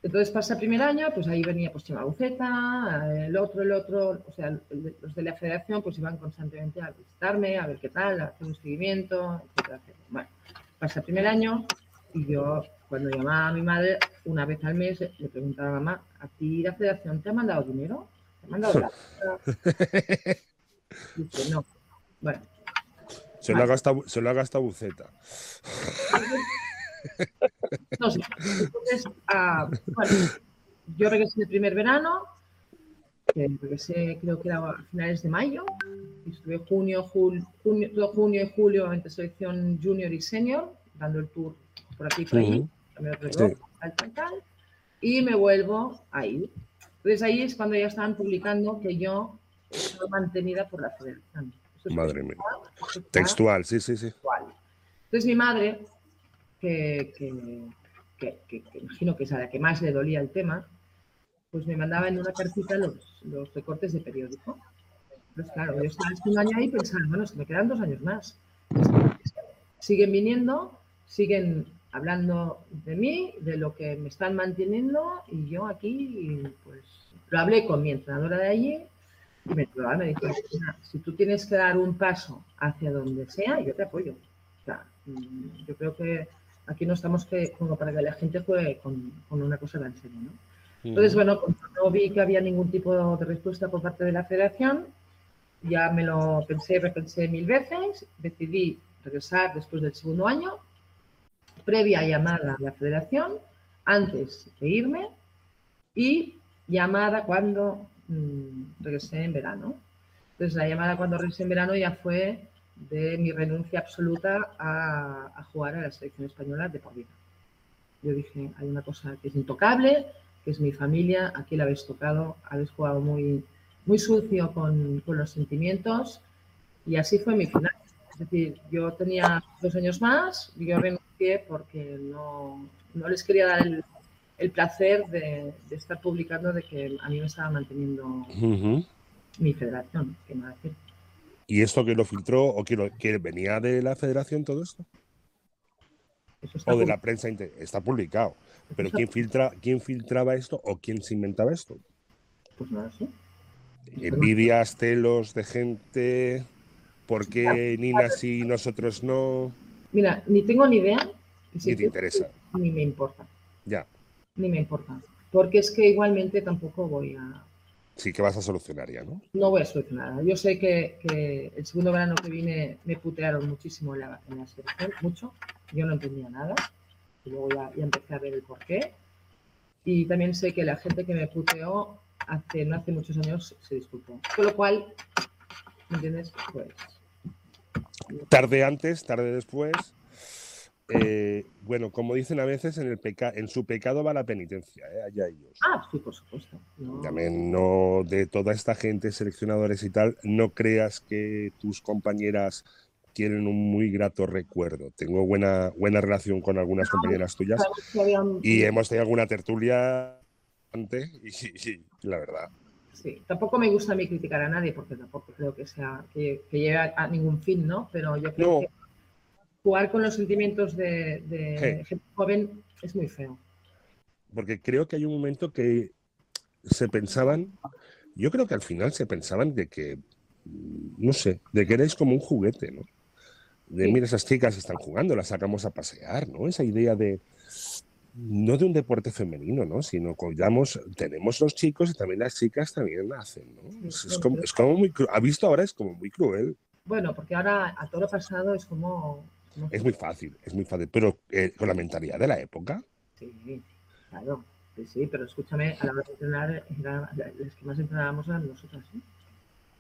Entonces pasa el primer año, pues ahí venía pues Chema Buceta, el otro, el otro, o sea, los de la federación pues iban constantemente a visitarme, a ver qué tal, a hacer un seguimiento, etcétera, etcétera. Bueno, pasa el primer año y yo cuando llamaba a mi madre una vez al mes le preguntaba a mamá, ¿a ti la federación te ha mandado dinero? ¿Te ha mandado? Dice, no. Bueno, Se lo ha gastado, se lo ha gastado Buceta. No sé. Entonces, ah, bueno, yo regresé el primer verano, que regresé creo que era a finales de mayo, y estuve junio, jul- junio, todo junio y julio entre selección junior y senior, dando el tour por aquí por allí, otro Sí. tal, tal, tal, y me vuelvo a ir. Entonces ahí es cuando ya estaban publicando que yo estaba mantenida por la federación. Es Madre mía. Textual, sí, sí, sí. Entonces mi madre, que, que- que- que- que imagino que es a la que más le dolía el tema, pues me mandaba en una cartita los, los recortes de periódico. Pues claro, yo estaba un año ahí y pensaba, bueno, se me quedan dos años más. Siguen viniendo, siguen hablando de mí, de lo que me están manteniendo y yo aquí, pues lo hablé con mi entrenadora de allí y me, me dijo, "Mira, si tú tienes que dar un paso hacia donde sea, yo te apoyo. O sea, mm, yo creo que Aquí no estamos que, como para que la gente juegue con, con una cosa tan seria, ¿no? Entonces, bueno, como no vi que había ningún tipo de respuesta por parte de la federación, ya me lo pensé, repensé mil veces, decidí regresar después del segundo año, previa llamada a la federación, antes de irme, y llamada cuando mm, regresé en verano. Entonces, la llamada cuando regresé en verano ya fue de mi renuncia absoluta a, a jugar a la selección española de por vida. Yo dije, hay una cosa que es intocable, que es mi familia, aquí la habéis tocado, habéis jugado muy, muy sucio con, con los sentimientos y así fue mi final. Es decir, yo tenía dos años más, yo renuncié porque no, no les quería dar el, el placer de, de, estar publicando de que a mí me estaba manteniendo mi federación. ¿qué más decir? ¿Y esto que lo filtró o que, lo- que venía de la federación todo esto? O de la prensa está publicado. Pero ¿quién, filtra, ¿quién filtraba esto o quién se inventaba esto? Pues lo sé. Envidias, celos de gente. ¿Por qué Nina sí y nosotros no? Mira, ni tengo ni idea. si Ni te interesa. Ni me importa. Ya. Ni me importa. Porque es que igualmente tampoco voy a, Sí que vas a solucionar ya, ¿no? no voy a solucionar nada. Yo sé que, que el segundo verano que vine me putearon muchísimo en la, en la selección, mucho. Yo no entendía nada. Y luego ya, ya empecé a ver el porqué. Y también sé que la gente que me puteó hace, no hace muchos años se disculpó. Con lo cual, ¿me entiendes? Pues Tarde antes, tarde después. Eh, bueno, como dicen a veces, en, el peca en su pecado va la penitencia, ¿eh? allá ellos. Ah, sí, por supuesto. No, También no de toda esta gente, seleccionadores y tal, no creas que tus compañeras tienen un muy grato recuerdo. Tengo buena, buena relación con algunas compañeras tuyas y hemos tenido alguna tertulia antes y, y la verdad. Sí, tampoco me gusta a mí criticar a nadie porque tampoco creo que sea que, que lleve a, a ningún fin, ¿no? Pero yo creo No. que jugar con los sentimientos de, de gente joven es muy feo. porque creo que hay un momento que se pensaban, yo creo que al final se pensaban de que, mm, no sé, de que erais como un juguete, ¿no? De, Sí. mira, esas chicas están jugando, las sacamos a pasear, ¿no? Esa idea de, no de un deporte femenino, ¿no? Sino cuidamos, tenemos los chicos y también las chicas también hacen, ¿no? Es, es como, es como muy, ha visto ahora, es como muy cruel. Bueno, porque ahora a todo lo pasado es como... como- Es muy fácil, es muy fácil, pero eh, con la mentalidad de la época, Sí, claro. Sí, sí, pero escúchame, a la hora de entrenar, era- las que más entrenábamos eran nosotras. ¿eh?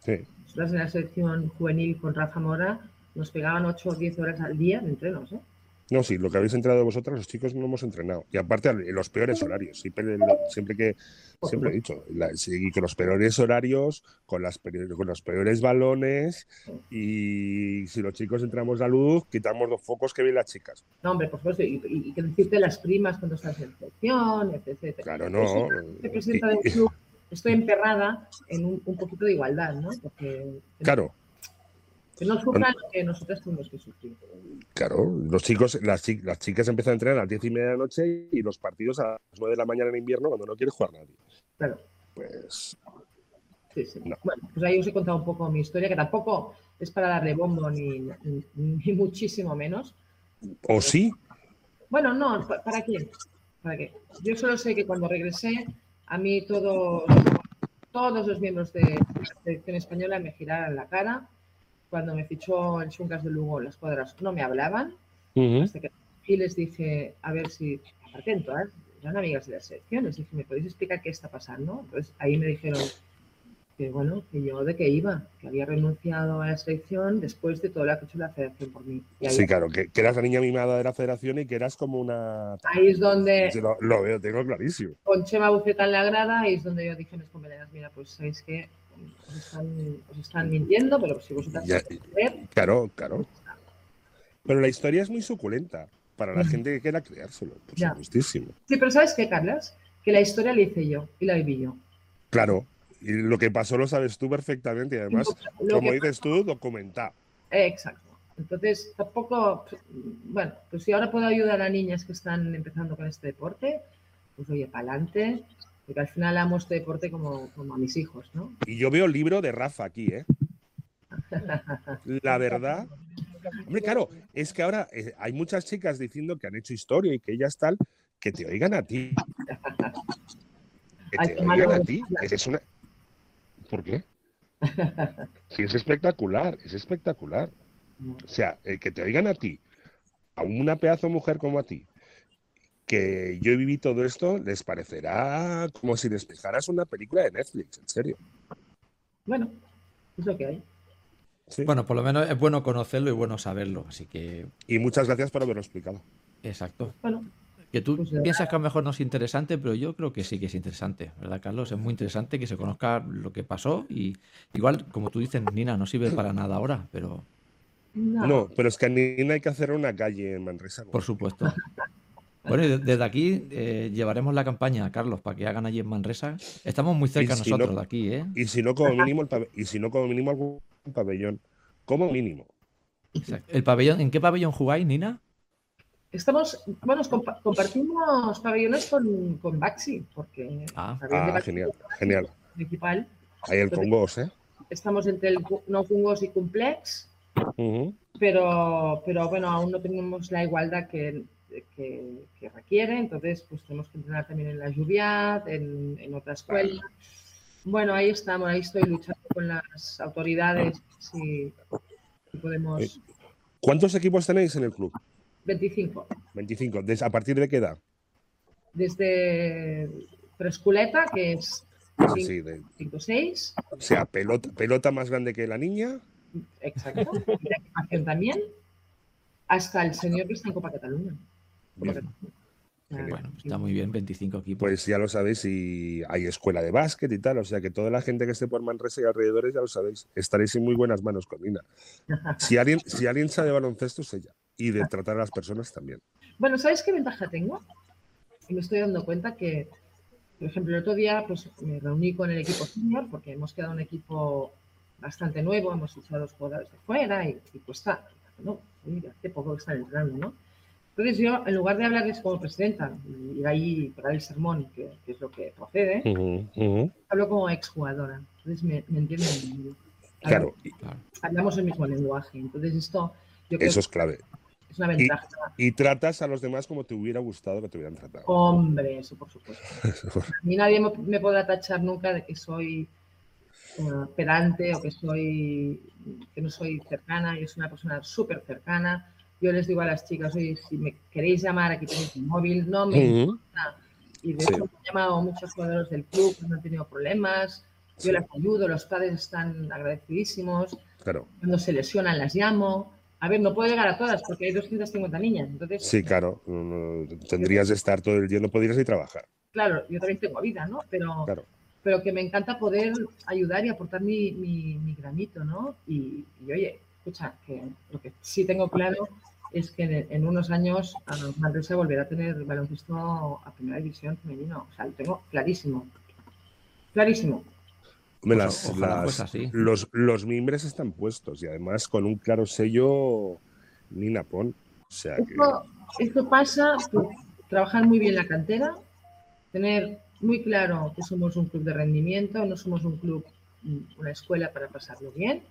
sí. Nosotras en la selección juvenil con Rafa Mora nos pegaban 8 o 10 horas al día de entrenos. ¿eh? No, sí, lo que habéis entrenado vosotras, los chicos no hemos entrenado. Y aparte, los peores horarios. Siempre, siempre que siempre he dicho, la- sí, con los peores horarios, con, las, con los peores balones. Y si los chicos entramos la luz, quitamos los focos que ven las chicas. No, hombre, por supuesto, y, y, y que decirte las primas cuando estás en selección, etc. Claro, no. soy presidenta de un Y- club, estoy emperrada en un, un poquito de igualdad, ¿no? Porque Claro, que no sufran lo que nosotras tenemos que sufrir. claro. Los chicos, las, chi- las chicas empiezan a entrenar a las diez y media de la noche y los partidos a las nueve de la mañana en invierno cuando no quiere jugar nadie. Claro, Pues sí, sí. No. Bueno, pues ahí os he contado un poco mi historia, que tampoco es para darle bombo ni, ni, ni muchísimo menos. o sí, Bueno, no, ¿pa- ¿para qué? ¿Para qué? Yo solo sé que cuando regresé, a mí todos, todos los miembros de la selección española me giraron la cara. Cuando me fichó el Chuncas de Lugo, las cuadras no me hablaban. Ujú. Hasta que y les dije, a ver si, aparte en todas, eran amigas de la selección, les dije, ¿me podéis explicar qué está pasando? Entonces ahí me dijeron que, bueno, que yo de qué iba, que había renunciado a la selección después de todo lo que ha hecho la federación por mí. Y ahí, sí, claro, que, que eras la niña mimada de la federación y que eras como una. ahí es donde Sí, Lo, lo veo, tengo clarísimo. con Chema Buceta en la grada y es donde yo dije a mis compañeras, mira, pues sabéis que os están, os están mintiendo, pero si vosotras Ya- queréis creer, Claro, claro. Pero la historia es muy suculenta para la Ujú. gente que quiera creárselo, por Ya. supuestísimo. Sí, pero ¿sabes qué, Carlas? Que la historia la hice yo y la viví yo. Claro. Y lo que pasó lo sabes tú perfectamente y además, Lo como dices tú, documentado. Exacto. Entonces, tampoco, bueno, pues si ahora puedo ayudar a niñas que están empezando con este deporte, pues oye, para adelante, porque al final amo este deporte como, como a mis hijos, ¿no? Y yo veo el libro de Rafa aquí, ¿eh? La verdad, Hombre, claro, es que ahora eh, hay muchas chicas diciendo que han hecho historia y que ellas tal, que te oigan a ti. Que te oigan a ti. Es una... ¿Por qué? Sí, es espectacular, es espectacular. O sea, eh, que te oigan a ti, a una pedazo mujer como a ti, que yo viví todo esto, les parecerá como si les dejaras una película de Netflix, en serio. Bueno, es lo que hay. Sí. Bueno, por lo menos es bueno conocerlo y bueno saberlo. Así que, Y muchas gracias por haberlo explicado. exacto. Bueno, Que tú Pues, eh, piensas que a lo mejor no es interesante, pero yo creo que sí que es interesante, ¿verdad, Carlos? Es muy interesante que se conozca lo que pasó y igual, como tú dices, Nina, no sirve para nada ahora, pero no. No, pero es que a Nina hay que hacer una calle en Manresa. ¿no? por supuesto. Bueno, y desde aquí eh, llevaremos la campaña, Carlos, para que hagan allí en Manresa. Estamos muy cerca no- nosotros de aquí, ¿eh? Y si no, como mínimo, el y si no, como mínimo, algún pabellón. Como mínimo. Exacto. ¿El pabellón, ¿En qué pabellón jugáis, Nina? Estamos, bueno, compa- compartimos pabellones con, con Baxi, porque Ah. Ah, Baxi genial, genial. principal. Ahí el Congos, ¿eh? Estamos entre el no fungos y complex, pero, pero bueno, aún no tenemos la igualdad que, que, que requiere, entonces pues tenemos que entrenar también en la lluvia, en, en otra escuela. Bueno, ahí estamos, ahí estoy luchando con las autoridades si, si podemos... ¿Cuántos equipos tenéis en el club? 25. 25. ¿Des- ¿A partir de qué edad? Desde preesculeta, que es Sí, sí, de- 5 6, o sea, pelota, pelota más grande que la niña. exacto, y la equipación también, hasta el señor que está en Copa Cataluña. Bien. Bueno, pues está muy bien, 25 equipos. Pues ya lo sabéis, y hay escuela de básquet y tal. O sea que toda la gente que esté por Manresa y alrededores ya lo sabéis. Estaréis en muy buenas manos con Nina. Si alguien, si alguien sabe baloncesto es ella. Y de tratar a las personas también. Bueno, ¿sabes qué ventaja tengo? Y me estoy dando cuenta que, por ejemplo, el otro día pues, me reuní con el equipo senior porque hemos quedado un equipo bastante nuevo, hemos fichado los jugadores de fuera y, y cuesta, no, mira, hace poco que están entrando, ¿no? Entonces yo, en lugar de hablarles como presidenta y ir ahí para el sermón, que, que es lo que procede, hablo como exjugadora. Entonces me, me entienden. Claro, Hablamos el mismo lenguaje. Entonces esto, yo creo eso es clave. que es una ventaja. Y tratas a los demás como te hubiera gustado que te hubieran tratado. Hombre, eso por supuesto. A mí nadie me, me podrá tachar nunca de que soy eh, pedante o que soy que no soy cercana. Yo soy una persona súper cercana. Yo les digo a las chicas, oye, si me queréis llamar, aquí tenéis mi móvil, no me importa. Y de Sí. hecho me han llamado muchos jugadores del club no han tenido problemas. Yo Sí. las ayudo, los padres están agradecidísimos. Claro. Cuando se lesionan las llamo. A ver, no puedo llegar a todas porque hay 250 niñas. Entonces, Sí, claro. tendrías de estar todo el día, no podrías ni trabajar. claro, yo también tengo vida, ¿no? Pero, Claro. pero que me encanta poder ayudar y aportar mi, mi, mi granito, ¿no? Y, y, oye, escucha, que lo que sí tengo claro es que en, en unos años Manresa volverá a tener baloncesto a primera división femenino. O sea, lo tengo clarísimo. Clarísimo. Hombre, Pues las- ojalá las- fuese así. los, los mimbres están puestos y además con un claro sello Nina Pon. O sea que. Esto, esto pasa por trabajar muy bien la cantera, tener muy claro que somos un club de rendimiento, no somos un club, mm, una escuela para pasarlo bien.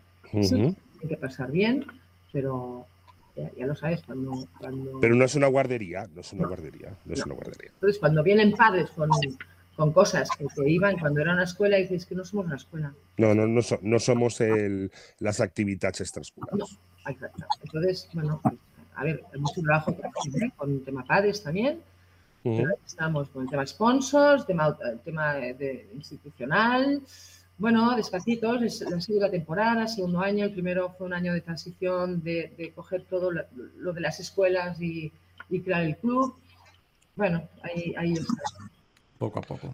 Sí, Ujú. Hay que pasar bien, pero ya, ya lo sabes, cuando, cuando- Pero no es una guardería, no es una guardería, no es una guardería. entonces cuando vienen padres con, con cosas que te iban cuando era una escuela, dices que no somos una escuela. No, no, no, so- no somos el, las actividades extraescolares. Exacto. Entonces, bueno, pues, a ver, hay mucho trabajo ¿eh? con el tema padres también. Pero ahí estamos con el tema sponsors, tema, el tema de institucional. Bueno, despacitos, es la segunda temporada, segundo año. El primero fue un año de transición, de, de coger todo lo, lo de las escuelas y, y crear el club. Bueno, ahí, ahí está. Poco a poco.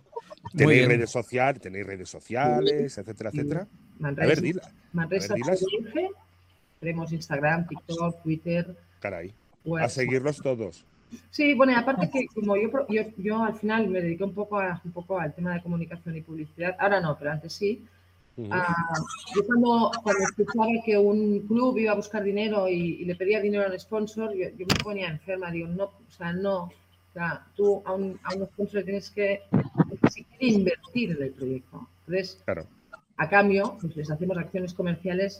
Tenéis redes sociales, tenéis redes sociales, etcétera, etcétera. A Manresa, ver, dila. Manresa a ver, dilas. CDF, tenemos Instagram, TikTok, Twitter. Caray. web. A seguirlos todos. Sí, bueno, y aparte que como yo, yo, yo al final me dediqué un poco, a, un poco al tema de comunicación y publicidad, ahora no, pero antes sí. Ah, yo cuando, cuando escuchaba que un club iba a buscar dinero y, y le pedía dinero al sponsor, yo, yo me ponía enferma, digo, no, o sea, no, o sea, tú a un, a un sponsor tienes que si quiere invertir en el proyecto. Entonces, Claro. a cambio, pues les hacemos acciones comerciales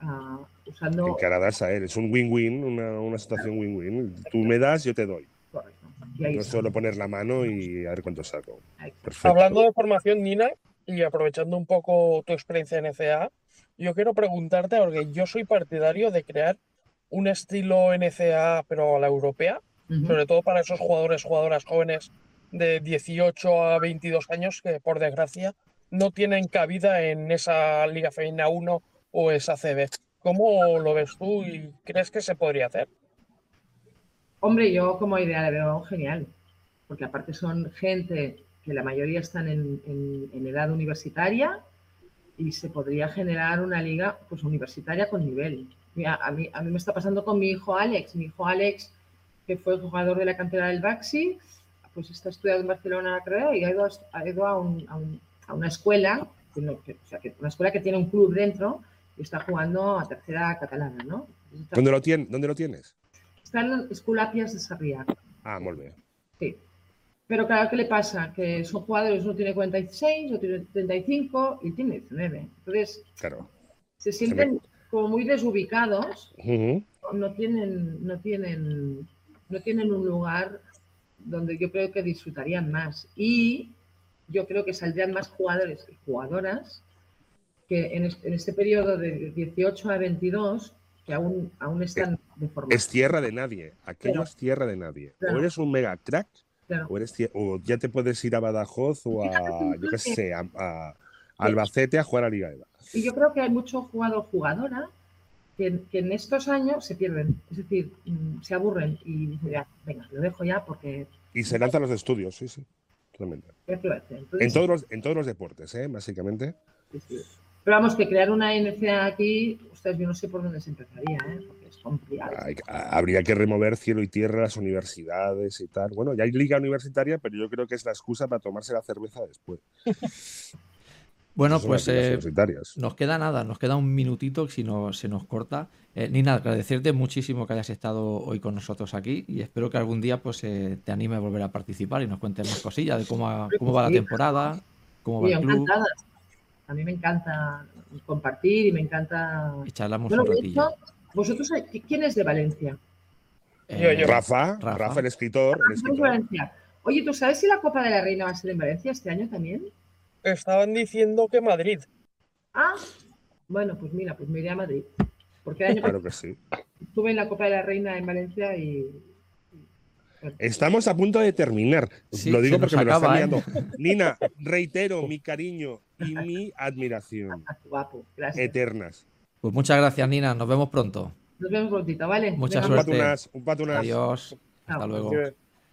ah, usando. En Canadá es a él, es un win-win, una, una situación win-win. Tú me das, yo te doy. Correcto. No solo poner la mano y a ver cuánto saco. Perfecto. Hablando de formación, Nina, y aprovechando un poco tu experiencia en NCA, yo quiero preguntarte, porque yo soy partidario de crear un estilo NCA, pero a la europea, sobre todo para esos jugadores, jugadoras jóvenes de 18 a 22 años que, por desgracia, no tienen cabida en esa Liga Femenina 1 o esa CB. ¿Cómo lo ves tú y crees que se podría hacer? Hombre, yo como idea la veo genial, porque aparte son gente que la mayoría están en, en- en edad universitaria y se podría generar una liga pues universitaria con nivel. Mira, a mí, a mí me está pasando con mi hijo Alex. Mi hijo Alex, que fue jugador de la cantera del Baxi, pues está estudiando en Barcelona, creo, y ha ido a, ha ido a, un- a un- a una escuela, que no- que- o sea, que una escuela que tiene un club dentro y está jugando a tercera catalana, ¿no? Está- ¿Dónde lo, tien- ¿Dónde lo tienes? Está en Escolapias de Sarrià. Ah, muy bien. Sí. Pero claro, ¿qué le pasa? Que son jugadores, uno tiene 46, otro tiene 35 y tiene 19. Entonces, Claro. se sienten como muy desubicados, no tienen, no tienen, no tienen un lugar donde yo creo que disfrutarían más. Y yo creo que saldrían más jugadores y jugadoras que en, es- en este periodo de 18 a 22, que aún, aún están de. Es tierra de nadie. Aquello Claro. es tierra de nadie. Claro. O eres un mega crack, Claro. o, eres tie- o ya te puedes ir a Badajoz o a, yo qué sé, a, a Albacete a jugar a Liga EVA. Y yo creo que hay mucho jugador jugadora que, que en estos años se pierden, es decir, mm, se aburren y dicen, ya, venga, lo dejo ya porque Y se lanzan los estudios, sí, sí. Totalmente. En todos los, en todos los deportes, ¿eh? básicamente. sí, sí. Pero vamos, que crear una NCA aquí, ustedes, yo no sé por dónde se empezaría, ¿eh? porque es complicado. Hay- habría que remover cielo y tierra las universidades y tal. Bueno, ya hay liga universitaria, pero yo creo que es la excusa para tomarse la cerveza después. Bueno, pues eh, nos queda nada, nos queda un minutito si no, se nos corta. Eh, Nina, agradecerte muchísimo que hayas estado hoy con nosotros aquí y espero que algún día pues eh, te anime a volver a participar y nos cuentes más cosillas de cómo, ha- cómo va la temporada, cómo va el club encantada. A mí me encanta compartir y me encanta. y charlamos Bueno, un de ratillo. hecho, vosotros, ¿quién es de Valencia? Yo, yo. Rafa, Rafa. Rafa, el escritor. el ¿Quién es de escritor. Valencia? Oye, ¿tú sabes si la Copa de la Reina va a ser en Valencia este año también? Estaban diciendo que Madrid. Ah, bueno, pues mira, pues me iré a Madrid. Porque el año Claro que sí. pasado estuve en la Copa de la Reina en Valencia y. Estamos a punto de terminar. Sí, lo digo porque me lo acaba, están ¿eh? Nina, reitero mi cariño y mi admiración guapo, gracias. eternas. Pues muchas gracias, Nina. Nos vemos pronto. Nos vemos prontito, ¿vale? Mucha Venga, Un suerte. patunas, un patunas. Adiós. Chao. Hasta luego.